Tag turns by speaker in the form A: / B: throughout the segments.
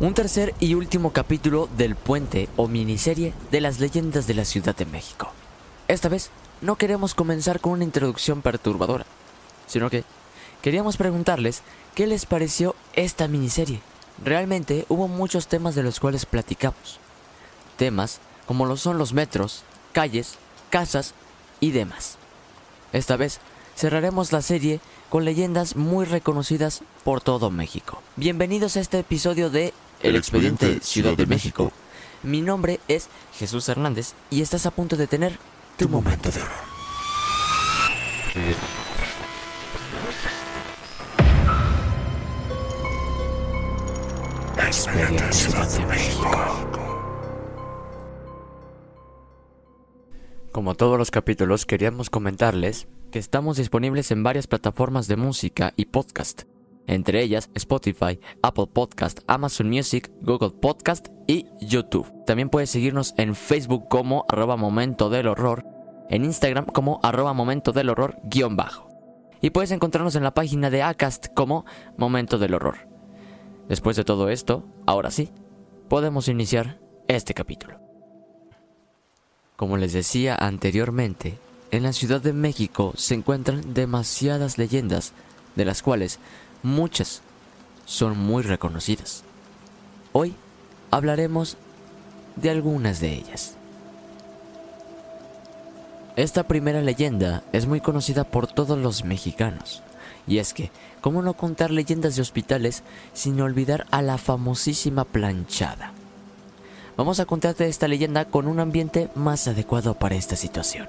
A: Un tercer y último capítulo del puente o miniserie de las leyendas de la Ciudad de México. Esta vez no queremos comenzar con una introducción perturbadora, sino que queríamos preguntarles qué les pareció esta miniserie. Realmente hubo muchos temas de los cuales platicamos. Temas como lo son los metros, calles, casas y demás. Esta vez cerraremos la serie con leyendas muy reconocidas por todo México. Bienvenidos a este episodio de El, Expediente, Ciudad de, México. Mi nombre es Jesús Hernández y estás a punto de tener tu momento de horror. Expediente Ciudad de México. Como todos los capítulos, queríamos comentarles que estamos disponibles en varias plataformas de música y podcast, entre ellas Spotify, Apple Podcast, Amazon Music, Google Podcast y YouTube. También puedes seguirnos en Facebook como arroba momento del horror, en Instagram como arroba momento del horror guion bajo. Y puedes encontrarnos en la página de Acast como momento del horror. Después de todo esto, ahora sí, podemos iniciar este capítulo. Como les decía anteriormente, en la Ciudad de México se encuentran demasiadas leyendas, de las cuales muchas son muy reconocidas. Hoy hablaremos de algunas de ellas. Esta primera leyenda es muy conocida por todos los mexicanos, y es que, ¿cómo no contar leyendas de hospitales sin olvidar a la famosísima planchada? Vamos a contarte esta leyenda con un ambiente más adecuado para esta situación.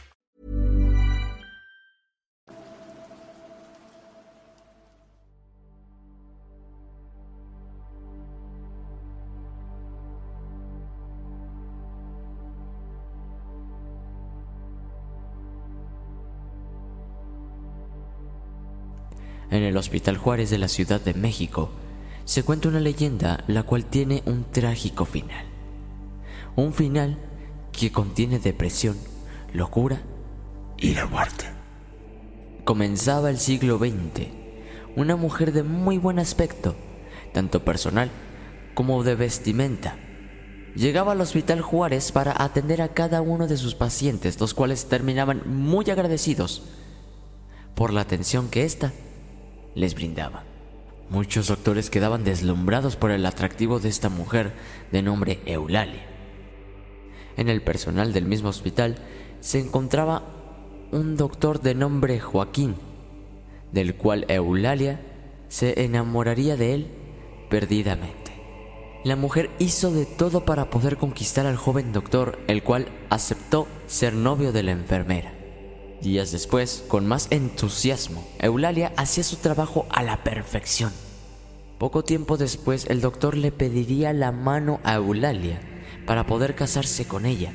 A: En el Hospital Juárez de la Ciudad de México se cuenta una leyenda la cual tiene un trágico final. Un final que contiene depresión, locura y la muerte. Comenzaba el siglo XX. Una mujer de muy buen aspecto, tanto personal como de vestimenta. Llegaba al Hospital Juárez para atender a cada uno de sus pacientes, los cuales terminaban muy agradecidos por la atención que ésta les brindaba. Muchos doctores quedaban deslumbrados por el atractivo de esta mujer de nombre Eulalia. En el personal del mismo hospital se encontraba un doctor de nombre Joaquín, del cual Eulalia se enamoraría de él perdidamente. La mujer hizo de todo para poder conquistar al joven doctor, el cual aceptó ser novio de la enfermera. Días después, con más entusiasmo, Eulalia hacía su trabajo a la perfección. Poco tiempo después, el doctor le pediría la mano a Eulalia para poder casarse con ella,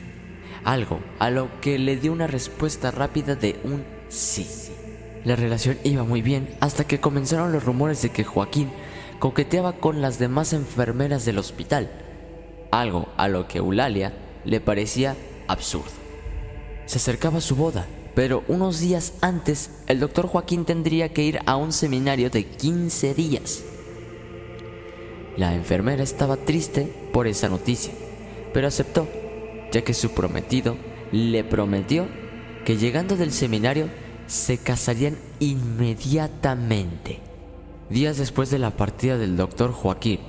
A: algo a lo que le dio una respuesta rápida de un sí. La relación iba muy bien hasta que comenzaron los rumores de que Joaquín coqueteaba con las demás enfermeras del hospital, algo a lo que Eulalia le parecía absurdo. Se acercaba su boda, pero unos días antes el doctor Joaquín tendría que ir a un seminario de 15 días. La enfermera estaba triste por esa noticia, pero aceptó, ya que su prometido le prometió que llegando del seminario se casarían inmediatamente. Días después de la partida del doctor Joaquín,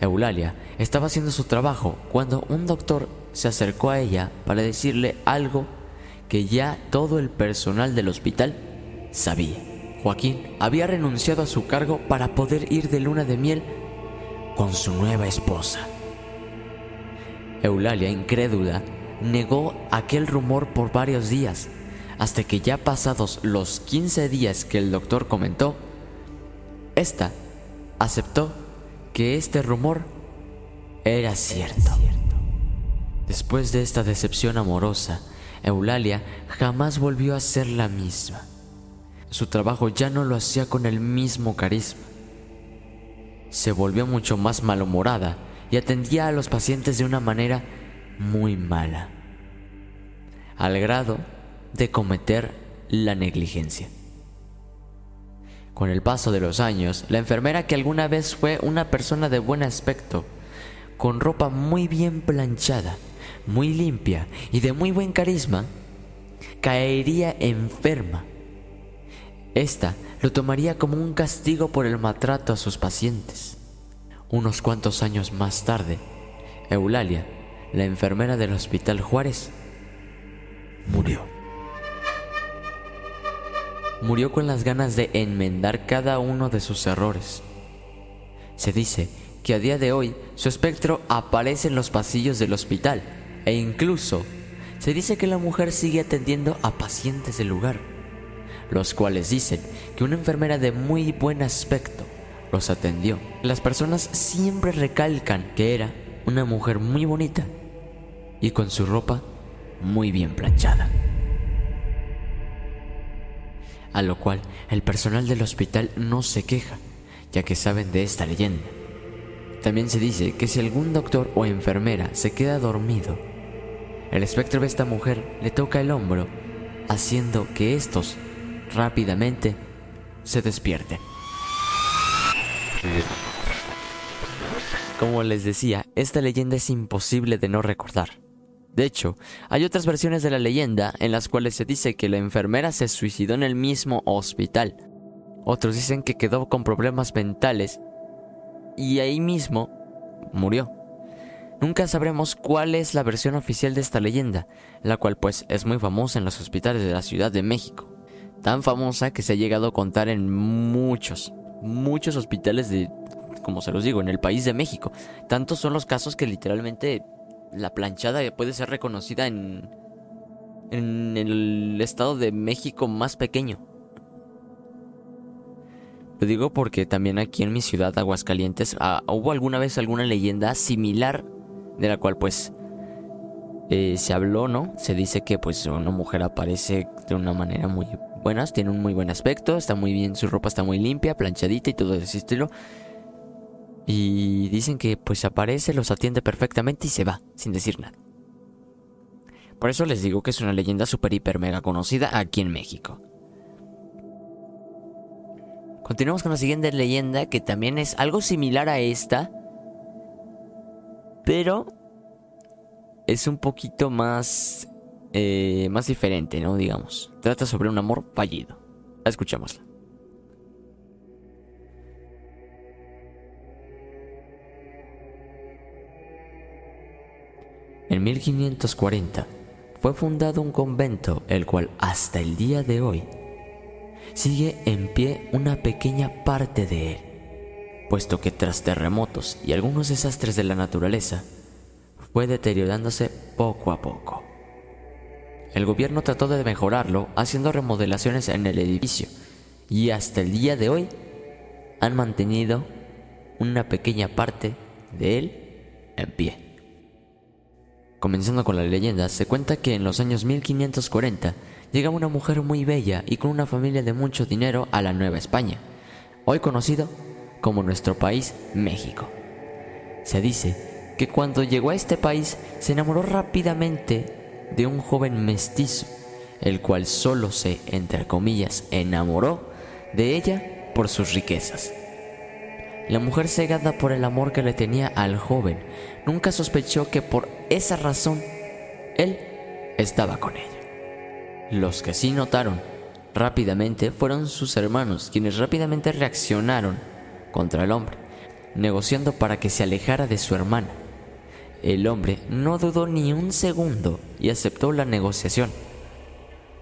A: Eulalia estaba haciendo su trabajo cuando un doctor se acercó a ella para decirle algo que ya todo el personal del hospital sabía. Joaquín había renunciado a su cargo para poder ir de luna de miel con su nueva esposa. Eulalia, incrédula, negó aquel rumor por varios días, hasta que ya pasados los 15 días que el doctor comentó, esta aceptó que este rumor era cierto. Después de esta decepción amorosa, Eulalia jamás volvió a ser la misma. Su trabajo ya no lo hacía con el mismo carisma. Se volvió mucho más malhumorada y atendía a los pacientes de una manera muy mala, al grado de cometer la negligencia. Con el paso de los años, la enfermera que alguna vez fue una persona de buen aspecto, con ropa muy bien planchada, muy limpia y de muy buen carisma, caería enferma. Esta lo tomaría como un castigo por el maltrato a sus pacientes. Unos cuantos años más tarde, Eulalia, la enfermera del Hospital Juárez, murió. Murió con las ganas de enmendar cada uno de sus errores. Se dice que a día de hoy su espectro aparece en los pasillos del hospital e incluso se dice que la mujer sigue atendiendo a pacientes del lugar, los cuales dicen que una enfermera de muy buen aspecto los atendió. Las personas siempre recalcan que era una mujer muy bonita y con su ropa muy bien planchada. A lo cual el personal del hospital no se queja, ya que saben de esta leyenda. También se dice que si algún doctor o enfermera se queda dormido, el espectro de esta mujer le toca el hombro, haciendo que estos rápidamente se despierten. Como les decía, esta leyenda es imposible de no recordar. De hecho, hay otras versiones de la leyenda en las cuales se dice que la enfermera se suicidó en el mismo hospital. Otros dicen que quedó con problemas mentales y ahí mismo murió. Nunca sabremos cuál es la versión oficial de esta leyenda, la cual pues es muy famosa en los hospitales de la Ciudad de México. Tan famosa que se ha llegado a contar en muchos, muchos hospitales de, como se los digo, en el país de México. Tantos son los casos que literalmente la planchada puede ser reconocida en, en el estado de México más pequeño. Lo digo porque también aquí en mi ciudad, Aguascalientes, ah, hubo alguna vez alguna leyenda similar de la cual pues eh, se habló, ¿no? Se dice que pues una mujer aparece de una manera muy buena, tiene un muy buen aspecto, está muy bien, su ropa está muy limpia, planchadita y todo ese estilo. Y dicen que pues aparece, los atiende perfectamente y se va, sin decir nada. Por eso les digo que es una leyenda super hiper mega conocida aquí en México. Continuamos con la siguiente leyenda que también es algo similar a esta, pero es un poquito más eh, más diferente, ¿no? Digamos. Trata sobre un amor fallido. Escuchémosla. En 1540 fue fundado un convento el cual hasta el día de hoy sigue en pie una pequeña parte de él. Puesto que tras terremotos y algunos desastres de la naturaleza, fue deteriorándose poco a poco. El gobierno trató de mejorarlo haciendo remodelaciones en el edificio y hasta el día de hoy han mantenido una pequeña parte de él en pie. Comenzando con la leyenda, se cuenta que en los años 1540 llega una mujer muy bella y con una familia de mucho dinero a la Nueva España, hoy conocido como nuestro país México. Se dice que cuando llegó a este país se enamoró rápidamente de un joven mestizo, el cual solo se, entre comillas, enamoró de ella por sus riquezas. La mujer cegada por el amor que le tenía al joven nunca sospechó que por esa razón él estaba con ella. Los que sí notaron rápidamente fueron sus hermanos, quienes rápidamente reaccionaron contra el hombre, negociando para que se alejara de su hermana. El hombre no dudó ni un segundo y aceptó la negociación.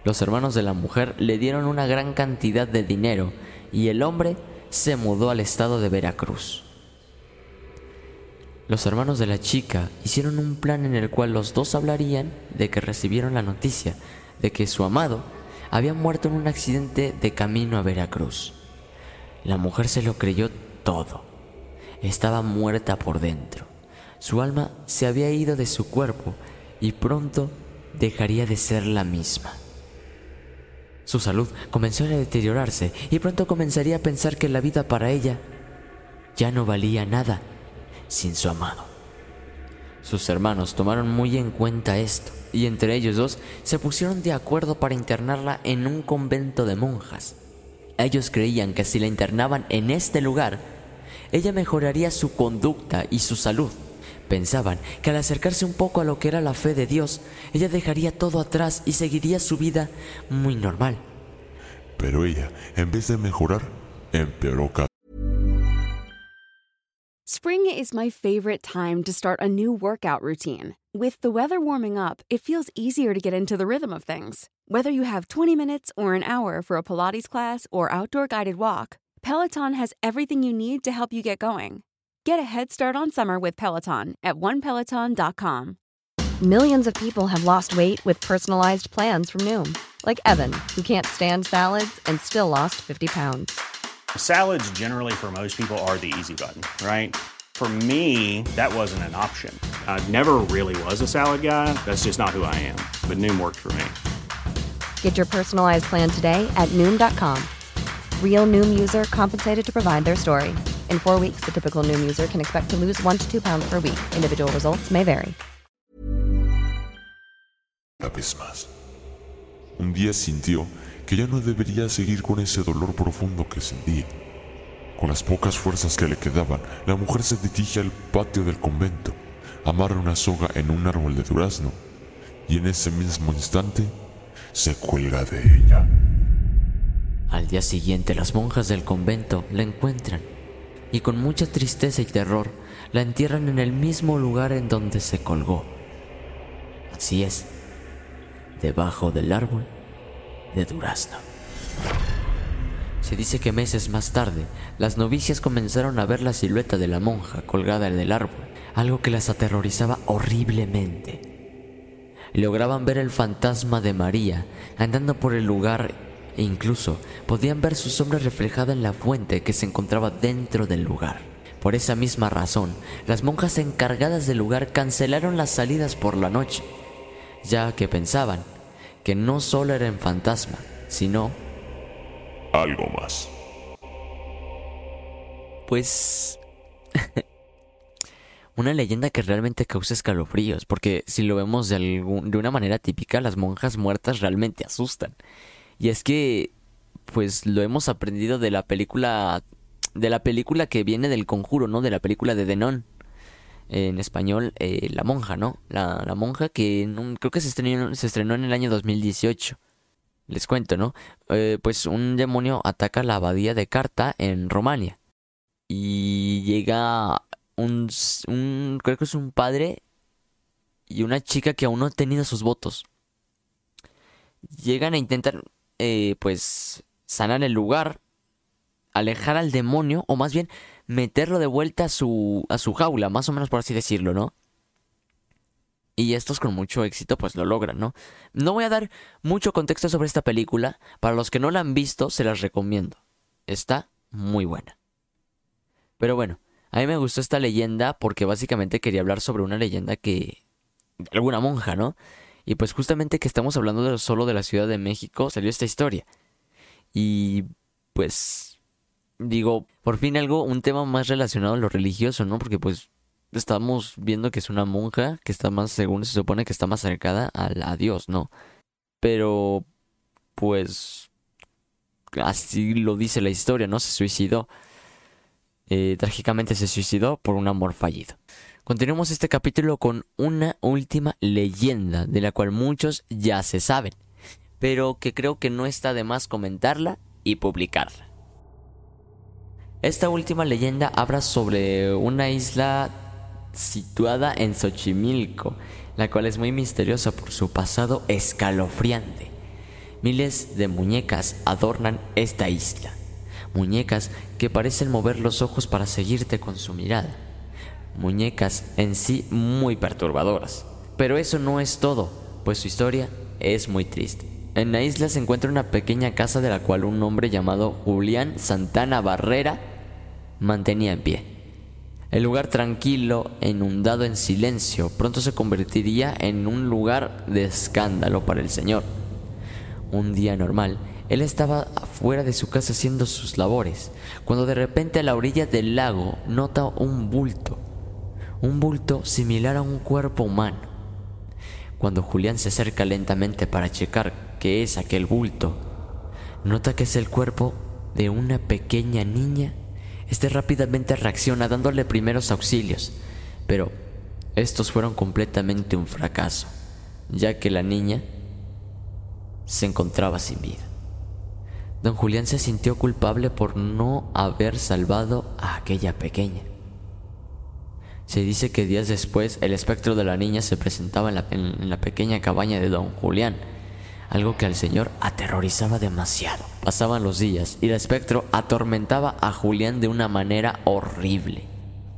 A: Los hermanos de la mujer le dieron una gran cantidad de dinero y el hombre se mudó al estado de Veracruz. Los hermanos de la chica hicieron un plan en el cual los dos hablarían de que recibieron la noticia de que su amado había muerto en un accidente de camino a Veracruz. La mujer se lo creyó todo. Estaba muerta por dentro. Su alma se había ido de su cuerpo y pronto dejaría de ser la misma. Su salud comenzó a deteriorarse y pronto comenzaría a pensar que la vida para ella ya no valía nada sin su amado. Sus hermanos tomaron muy en cuenta esto y entre ellos dos se pusieron de acuerdo para internarla en un convento de monjas. Ellos creían que si la internaban en este lugar, ella mejoraría su conducta y su salud. Pensaban que al acercarse un poco a lo que era la fe de Dios, ella dejaría todo atrás y seguiría su vida muy normal.
B: Pero ella, en vez de mejorar, empeoró cada
C: Spring is my favorite time to start a new workout routine. With the weather warming up, it feels easier to get into the rhythm of things. Whether you have 20 minutes or an hour for a Pilates class or outdoor guided walk, Peloton has everything you need to help you get going. Get a head start on summer with Peloton at onepeloton.com.
D: Millions of people have lost weight with personalized plans from Noom, like Evan, who can't stand salads and still lost 50 pounds.
E: Salads, generally, for most people, are the easy button, right? For me, that wasn't an option. I never really was a salad guy. That's just not who I am. But Noom worked for me.
D: Get your personalized plan today at Noom.com. Real Noom user compensated to provide their story. In four weeks, the typical Noom user can expect to lose one to two pounds per week. Individual results may vary.
B: una vez más. Un día sintió que ya no debería seguir con ese dolor profundo que sentía. Con las pocas fuerzas que le quedaban, la mujer se dirige al patio del convento, amarra una soga en un árbol de durazno y en ese mismo instante se cuelga de ella.
A: Al día siguiente las monjas del convento la encuentran y con mucha tristeza y terror la entierran en el mismo lugar en donde se colgó. Así es, debajo del árbol de durazno. Se dice que meses más tarde, las novicias comenzaron a ver la silueta de la monja colgada en el árbol, algo que las aterrorizaba horriblemente. Lograban ver el fantasma de María andando por el lugar e incluso podían ver su sombra reflejada en la fuente que se encontraba dentro del lugar. Por esa misma razón, las monjas encargadas del lugar cancelaron las salidas por la noche, ya que pensaban que no solo era un fantasma, sino,
B: Algo más.
A: pues, una leyenda que realmente causa escalofríos, porque si lo vemos de, algún- de una manera típica, las monjas muertas realmente asustan. Y es que, pues, lo hemos aprendido de la película, de la película que viene del conjuro, ¿no? De la película de Denon. En español, eh, La Monja, ¿no? La, la monja que creo que se estrenó, se estrenó en el año 2018. Les cuento, ¿no? Eh, pues un demonio ataca la abadía de Carta en Romania. Y llega un, creo que es un padre y una chica que aún no ha tenido sus votos. Llegan a intentar, eh, pues, sanar el lugar, alejar al demonio, o más bien meterlo de vuelta a su, a su jaula, más o menos por así decirlo, ¿no? Y estos con mucho éxito pues lo logran, ¿no? No voy a dar mucho contexto sobre esta película. Para los que no la han visto, se las recomiendo. Está muy buena. Pero bueno, a mí me gustó esta leyenda porque básicamente quería hablar sobre una leyenda que... de alguna monja, ¿no? Y pues justamente que estamos hablando solo de la Ciudad de México, salió esta historia. Y pues digo, por fin algo, un tema más relacionado a lo religioso, ¿no? Porque pues estamos viendo que es una monja que está más, según se supone que está más acercada a, Dios, ¿no? Pero, pues, así lo dice la historia, ¿no? Se suicidó. Eh, trágicamente se suicidó por un amor fallido. Continuamos este capítulo con una última leyenda de la cual muchos ya se saben, pero que creo que no está de más comentarla y publicarla. Esta última leyenda habla sobre una isla situada en Xochimilco, la cual es muy misteriosa por su pasado escalofriante. Miles de muñecas adornan esta isla, muñecas que parecen mover los ojos para seguirte con su mirada, muñecas en sí muy perturbadoras. Pero eso no es todo, pues su historia es muy triste. En la isla se encuentra una pequeña casa de la cual un hombre llamado Julián Santana Barrera mantenía en pie. El lugar tranquilo, inundado en silencio, pronto se convertiría en un lugar de escándalo para el Señor. Un día normal, él estaba afuera de su casa haciendo sus labores, cuando de repente a la orilla del lago nota un bulto, un bulto similar a un cuerpo humano. Cuando Julián se acerca lentamente para checar qué es aquel bulto, nota que es el cuerpo de una pequeña niña este rápidamente reacciona dándole primeros auxilios, pero estos fueron completamente un fracaso, ya que la niña se encontraba sin vida. Don Julián se sintió culpable por no haber salvado a aquella pequeña. Se dice que días después el espectro de la niña se presentaba en la, pequeña cabaña de don Julián, algo que al señor aterrorizaba demasiado. Pasaban los días y el espectro atormentaba a Julián de una manera horrible.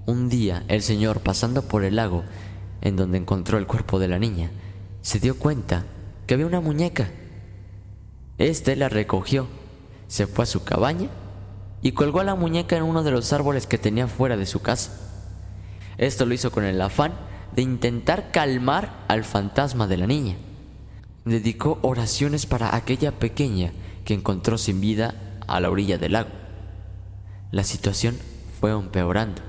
A: Un día, el señor, pasando por el lago, en donde encontró el cuerpo de la niña, se dio cuenta que había una muñeca. Este la recogió, se fue a su cabaña y colgó a la muñeca en uno de los árboles que tenía fuera de su casa. Esto lo hizo con el afán de intentar calmar al fantasma de la niña dedicó oraciones para aquella pequeña que encontró sin vida a la orilla del lago. La situación fue empeorando.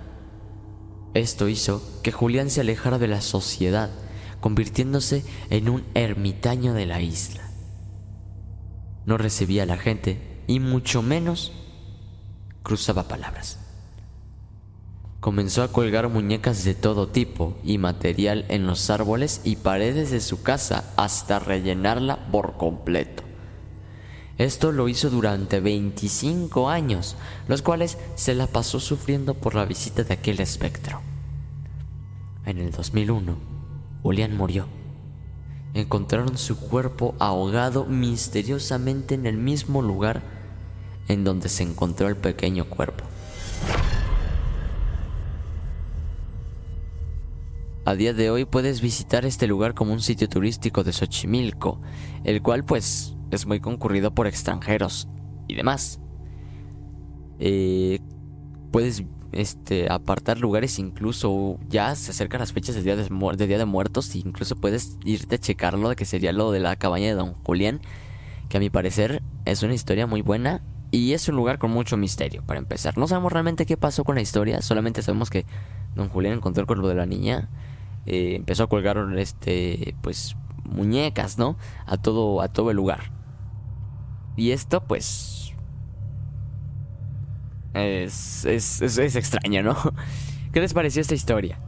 A: Esto hizo que Julián se alejara de la sociedad, convirtiéndose en un ermitaño de la isla. No recibía a la gente y mucho menos cruzaba palabras. Comenzó a colgar muñecas de todo tipo y material en los árboles y paredes de su casa hasta rellenarla por completo. Esto lo hizo durante 25 años, los cuales se la pasó sufriendo por la visita de aquel espectro. En el 2001, Julián murió. Encontraron su cuerpo ahogado misteriosamente en el mismo lugar en donde se encontró el pequeño cuerpo. A día de hoy puedes visitar este lugar como un sitio turístico de Xochimilco, el cual pues es muy concurrido por extranjeros y demás. Eh, puedes este, apartar lugares incluso ya se acercan las fechas de día de, día de Muertos e incluso puedes irte a checarlo que sería lo de la cabaña de Don Julián, que a mi parecer es una historia muy buena y es un lugar con mucho misterio para empezar. No sabemos realmente qué pasó con la historia, solamente sabemos que Don Julián encontró el cuerpo de la niña eh, empezó a colgar este pues muñecas, ¿no? A todo a todo el lugar. Y esto pues es, es, es, extraño, ¿no? ¿Qué les pareció esta historia?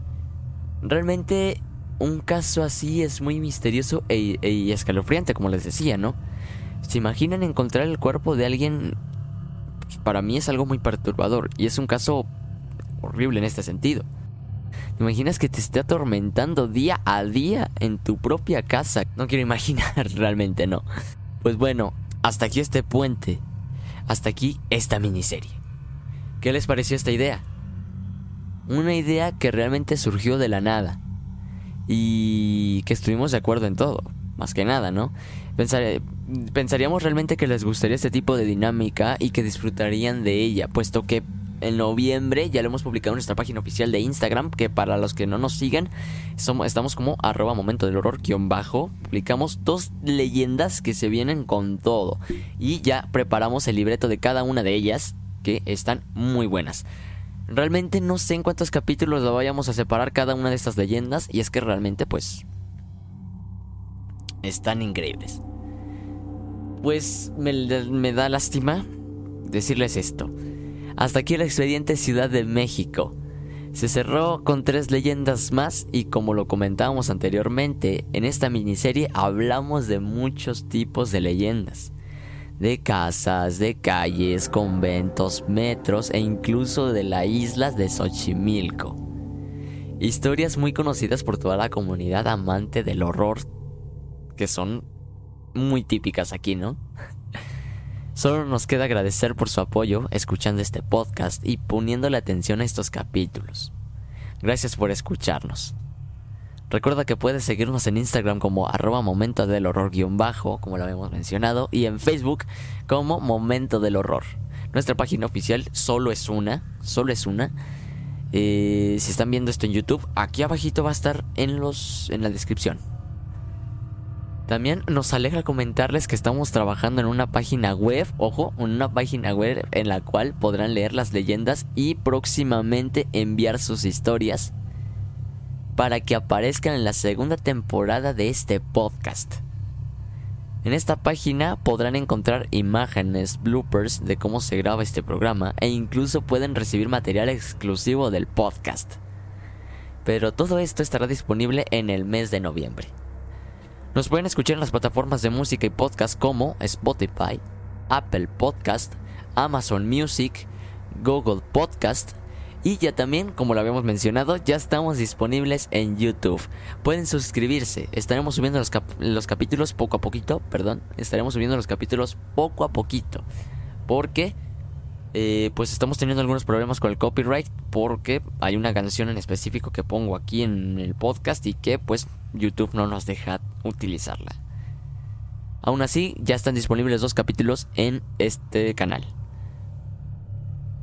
A: Realmente un caso así es muy misterioso e, e, escalofriante, como les decía, ¿no? ¿Se imaginan encontrar el cuerpo de alguien? Pues, para mí es algo muy perturbador y es un caso horrible en este sentido. ¿Te imaginas que te esté atormentando día a día en tu propia casa? No quiero imaginar, realmente no. Pues bueno, hasta aquí este puente. Hasta aquí esta miniserie. ¿Qué les pareció esta idea? Una idea que realmente surgió de la nada. Y que estuvimos de acuerdo en todo, más que nada, ¿no? pensaríamos realmente que les gustaría este tipo de dinámica y que disfrutarían de ella, puesto que en noviembre ya lo hemos publicado en nuestra página oficial de Instagram, que para los que no nos sigan, somos, estamos como arroba momento del horror guion bajo. Publicamos dos leyendas que se vienen con todo. Y ya preparamos el libreto de cada una de ellas, que están muy buenas. Realmente no sé en cuántos capítulos lo vayamos a separar cada una de estas leyendas. Y es que realmente pues... Están increíbles. Pues me, da lástima decirles esto. Hasta aquí el expediente Ciudad de México. Se cerró con tres leyendas más y como lo comentábamos anteriormente, en esta miniserie hablamos de muchos tipos de leyendas. De casas, de calles, conventos, metros e incluso de la isla de Xochimilco. Historias muy conocidas por toda la comunidad amante del horror, que son muy típicas aquí, ¿no? Solo nos queda agradecer por su apoyo escuchando este podcast y poniéndole atención a estos capítulos. Gracias por escucharnos. Recuerda que puedes seguirnos en Instagram como arroba momento del horror guion bajo, como lo habíamos mencionado, y en Facebook como momento del horror. Nuestra página oficial solo es una, solo es una. Eh, si están viendo esto en YouTube, aquí abajito va a estar en, los, en la descripción. También nos alegra comentarles que estamos trabajando en una página web, ojo, en una página web en la cual podrán leer las leyendas y próximamente enviar sus historias para que aparezcan en la segunda temporada de este podcast. En esta página podrán encontrar imágenes, bloopers de cómo se graba este programa e incluso pueden recibir material exclusivo del podcast. Pero todo esto estará disponible en el mes de noviembre. Nos pueden escuchar en las plataformas de música y podcast como Spotify, Apple Podcast, Amazon Music, Google Podcast y ya también, como lo habíamos mencionado, ya estamos disponibles en YouTube. Pueden suscribirse. Estaremos subiendo los, los capítulos poco a poquito, perdón. Estaremos subiendo los capítulos poco a poquito. Porque eh, pues estamos teniendo algunos problemas con el copyright porque hay una canción en específico que pongo aquí en el podcast y que pues YouTube no nos deja utilizarla. Aún así, ya están disponibles dos capítulos en este canal.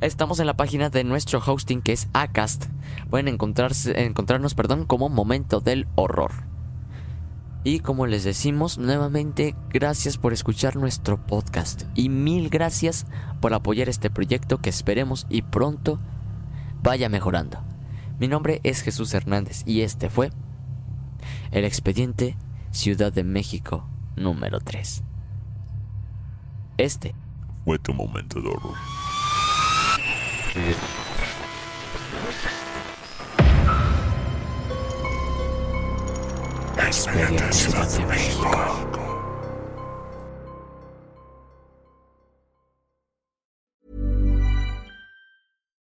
A: Estamos en la página de nuestro hosting que es Acast. Pueden encontrarse, encontrarnos perdón, como Momento del Horror. Y como les decimos nuevamente, gracias por escuchar nuestro podcast y mil gracias por apoyar este proyecto que esperemos y pronto vaya mejorando. Mi nombre es Jesús Hernández y este fue el expediente Ciudad de México número 3. Este
B: fue tu momento de horror.
F: experience with the rainbow.